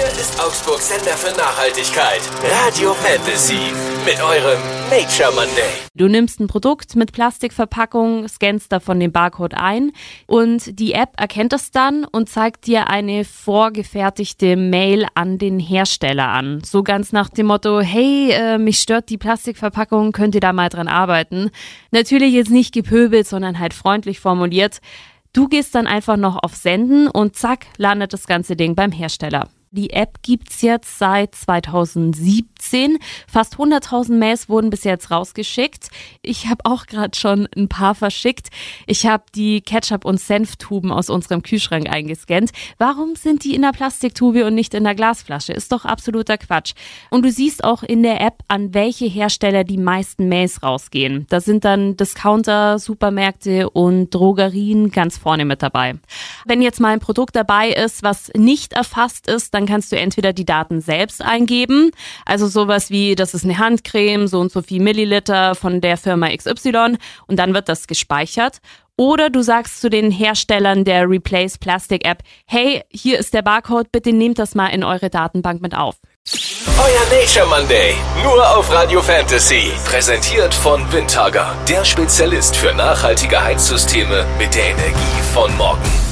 Hier ist Augsburg Sender für Nachhaltigkeit. Radio Fantasy. Mit eurem Nature Monday. Du nimmst ein Produkt mit Plastikverpackung, scannst davon den Barcode ein und die App erkennt es dann und zeigt dir eine vorgefertigte Mail an den Hersteller an. So ganz nach dem Motto, hey, äh, mich stört die Plastikverpackung, könnt ihr da mal dran arbeiten. Natürlich jetzt nicht gepöbelt, sondern halt freundlich formuliert. Du gehst dann einfach noch auf Senden und zack, landet das ganze Ding beim Hersteller. Die App gibt's jetzt seit 2017. Fast 100.000 Mails wurden bis jetzt rausgeschickt. Ich habe auch gerade schon ein paar verschickt. Ich habe die Ketchup- und Senftuben aus unserem Kühlschrank eingescannt. Warum sind die in der Plastiktube und nicht in der Glasflasche? Ist doch absoluter Quatsch. Und du siehst auch in der App, an welche Hersteller die meisten Mails rausgehen. Da sind dann Discounter, Supermärkte und Drogerien ganz vorne mit dabei. Wenn jetzt mal ein Produkt dabei ist, was nicht erfasst ist, dann kannst du entweder die Daten selbst eingeben, also sowas wie, das ist eine Handcreme, so und so viel Milliliter von der Firma XY und dann wird das gespeichert. Oder du sagst zu den Herstellern der Replace Plastic App, hey, hier ist der Barcode, bitte nehmt das mal in eure Datenbank mit auf. Euer Nature Monday. Nur auf Radio Fantasy. Präsentiert von Windhager. Der Spezialist für nachhaltige Heizsysteme mit der Energie von morgen.